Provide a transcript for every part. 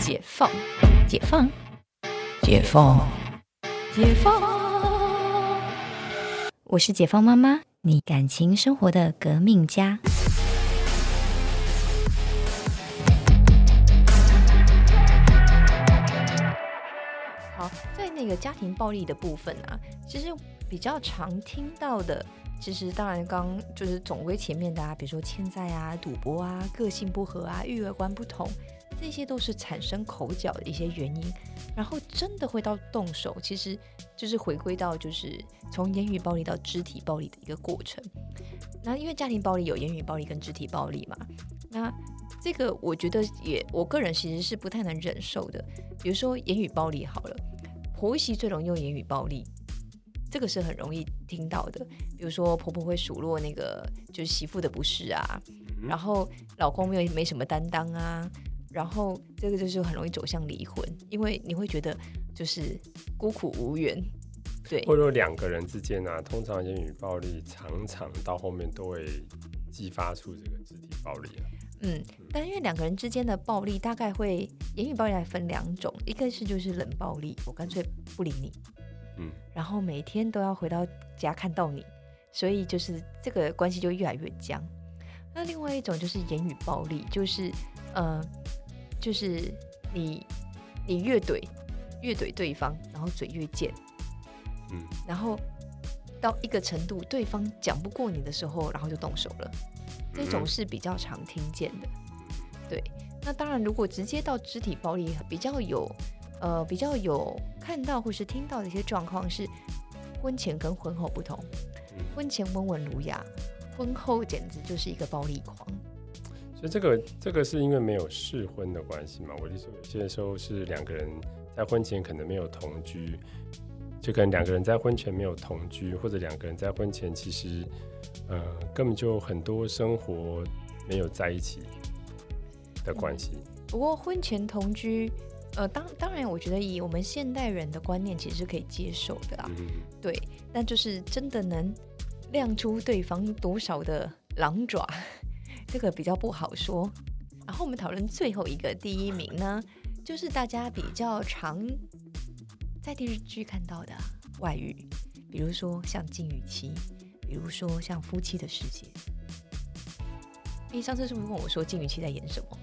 解放，解放，解放，解放。我是解放妈妈，你感情生活的革命家。好，在那个家庭暴力的部分啊，其实比较常听到的，其实当然刚就是总归前面的啊，比如说欠债啊、赌博啊、个性不合啊、育儿观不同，这些都是产生口角的一些原因。然后真的会到动手，其实就是回归到就是从言语暴力到肢体暴力的一个过程。那因为家庭暴力有言语暴力跟肢体暴力嘛，那这个我觉得也我个人其实是不太能忍受的。比如说言语暴力好了，婆媳最容易用言语暴力，这个是很容易听到的。比如说婆婆会数落那个就是媳妇的不是啊，然后老公又没什么担当啊。然后这个就是很容易走向离婚，因为你会觉得就是孤苦无援，对。或者说两个人之间啊，通常言语暴力常常到后面都会激发出这个肢体暴力啊。嗯，但因为两个人之间的暴力大概会言语暴力来分两种，一个是就是冷暴力，我干脆不理你，嗯，然后每天都要回到家看到你，所以就是这个关系就越来越僵。那另外一种就是言语暴力，就是呃。就是你，你越怼越怼对方，然后嘴越贱，嗯，然后到一个程度，对方讲不过你的时候，然后就动手了。这种是比较常听见的。对，那当然，如果直接到肢体暴力，比较有呃比较有看到或是听到的一些状况是，婚前跟婚后不同，婚前温文儒雅，婚后简直就是一个暴力狂。所以这个这个是因为没有试婚的关系嘛？我的说有些时候是两个人在婚前可能没有同居，就跟两个人在婚前没有同居，或者两个人在婚前其实呃根本就很多生活没有在一起的关系。不过婚前同居，呃，当当然，我觉得以我们现代人的观念，其实是可以接受的啊。对，但就是真的能亮出对方多少的狼爪？这个比较不好说，然后我们讨论最后一个第一名呢，就是大家比较常在电视剧看到的外遇，比如说像《金鱼期》，比如说像《夫妻的世界》。你，上次是不是问我说《金鱼期》在演什么？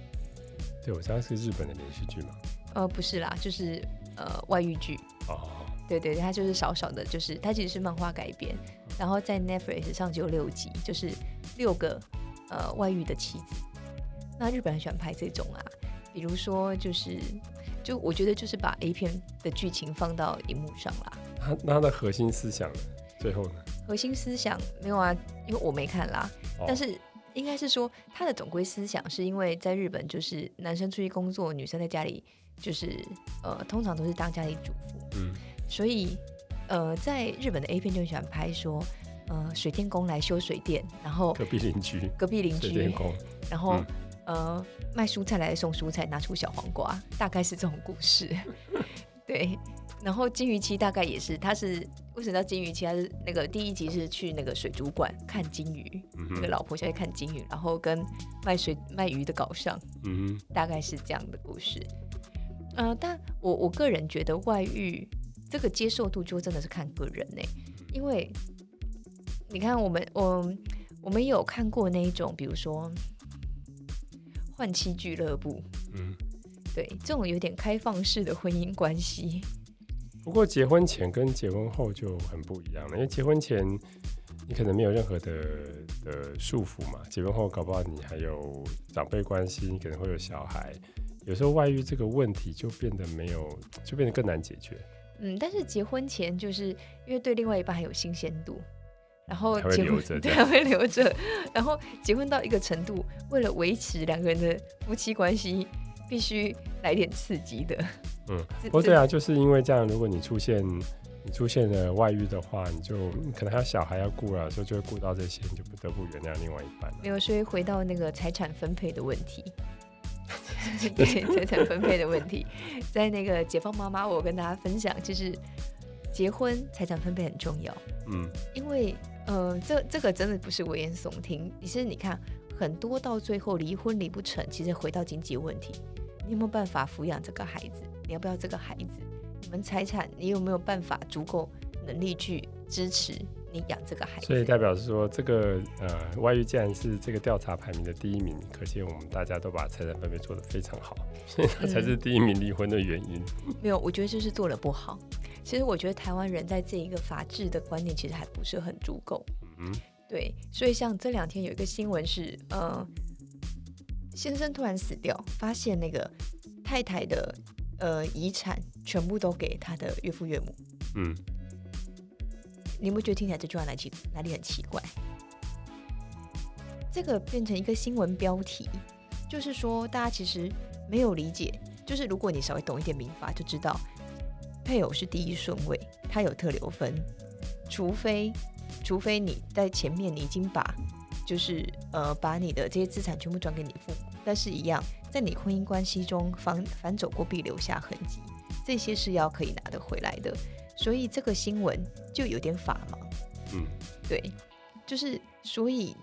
对，我知道是日本的连续剧嘛。呃，不是啦，就是呃外遇剧。哦。对对，它就是少少的，就是它其实是漫画改编，然后在 Netflix 上只有六集，就是六个。呃，外遇的妻子，那日本人喜欢拍这种啊，比如说就是，就我觉得就是把 A 片的剧情放到荧幕上啦。它它的核心思想呢最后呢？核心思想没有啊，因为我没看啦。但是应该是说，他的总归思想是因为在日本，就是男生出去工作，女生在家里，就是呃，通常都是当家里主妇。嗯。所以呃，在日本的 A 片就很喜欢拍说。呃，水电工来修水电，然后隔壁邻居，隔壁邻居，工，然后呃，卖蔬菜来送蔬菜，拿出小黄瓜，大概是这种故事。对，然后金鱼期大概也是，他是为什么叫金鱼期？他是那个第一集是去那个水族馆看金鱼，那个老婆下去看金鱼，然后跟卖水卖鱼的搞上，嗯，大概是这样的故事。呃，但我我个人觉得外遇这个接受度就真的是看个人呢，因为。你看，我们我我们有看过那一种，比如说换妻俱乐部，嗯，对，这种有点开放式的婚姻关系。不过结婚前跟结婚后就很不一样了，因为结婚前你可能没有任何的的束缚嘛，结婚后搞不好你还有长辈关系，你可能会有小孩，有时候外遇这个问题就变得没有，就变得更难解决。嗯，但是结婚前就是因为对另外一半还有新鲜度。然后结婚对还会留着，然后结婚到一个程度，为了维持两个人的夫妻关系，必须来点刺激的。嗯，不对啊，就是因为这样，如果你出现你出现了外遇的话，你就可能还有小孩要顾啊，所以就会顾到这些，你就不得不原谅另外一半。没有，所以回到那个财产分配的问题，对财产分配的问题，在那个解放妈妈，我跟大家分享，就是结婚财产分配很重要。嗯，因为。呃，这这个真的不是危言耸听。其实你看，很多到最后离婚离不成，其实回到经济问题。你有没有办法抚养这个孩子？你要不要这个孩子？你们财产你有没有办法足够能力去支持你养这个孩子？所以代表是说，这个呃外遇既然是这个调查排名的第一名，可见我们大家都把财产分配做得非常好，所以它才是第一名离婚的原因。没有，我觉得就是做的不好。其实我觉得台湾人在这一个法治的观念其实还不是很足够。嗯，对，所以像这两天有一个新闻是，呃，先生突然死掉，发现那个太太的呃遗产全部都给他的岳父岳母。嗯，你有没有觉得听起来这句话哪奇哪里很奇怪？这个变成一个新闻标题，就是说大家其实没有理解，就是如果你稍微懂一点民法，就知道。配偶是第一顺位，他有特留分，除非除非你在前面你已经把就是呃把你的这些资产全部转给你父母，但是一样在你婚姻关系中反反走过必留下痕迹，这些是要可以拿得回来的，所以这个新闻就有点法盲，嗯，对，就是所以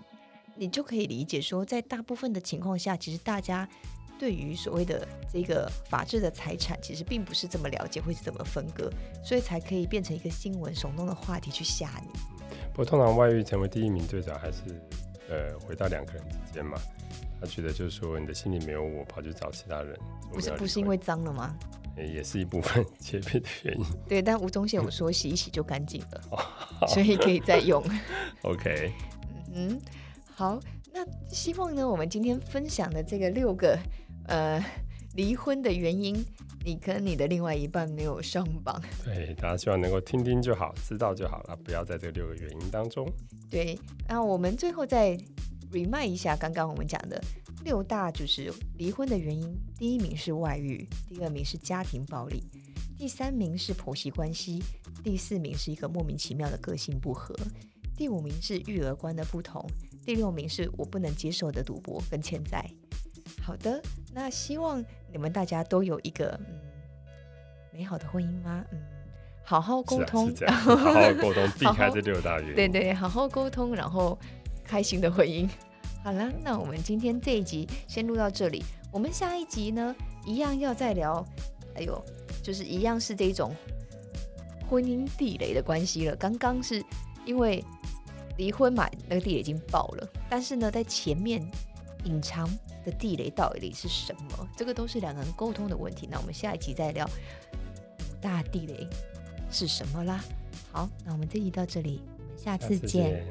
你就可以理解说，在大部分的情况下，其实大家。对于所谓的这个法治的财产，其实并不是这么了解，会是怎么分割，所以才可以变成一个新闻耸动的话题去吓你。不过，通常外遇成为第一名，最早还是呃回到两个人之间嘛。他觉得就是说，你的心里没有我，跑去找其他人，不是不是因为脏了吗？也是一部分 洁癖的原因。对，但吴宗宪我说洗一洗就干净了，所以可以再用。OK。嗯，好，那希望呢，我们今天分享的这个六个。呃，离婚的原因，你跟你的另外一半没有上榜。对，大家希望能够听听就好，知道就好了，不要在这六个原因当中。对，那我们最后再 remind 一下刚刚我们讲的六大就是离婚的原因：第一名是外遇，第二名是家庭暴力，第三名是婆媳关系，第四名是一个莫名其妙的个性不合，第五名是育儿观的不同，第六名是我不能接受的赌博跟欠债。好的，那希望你们大家都有一个嗯美好的婚姻吗？嗯，好好沟通，好好沟通，避开这六大原因。对对，好好沟通，然后开心的婚姻。好了，那我们今天这一集先录到这里。我们下一集呢，一样要再聊，哎呦，就是一样是这种婚姻地雷的关系了。刚刚是因为离婚嘛，那个地雷已经爆了，但是呢，在前面隐藏。的地雷到底是什么？这个都是两个人沟通的问题。那我们下一集再聊五大地雷是什么啦。好，那我们这集到这里，我们下次见。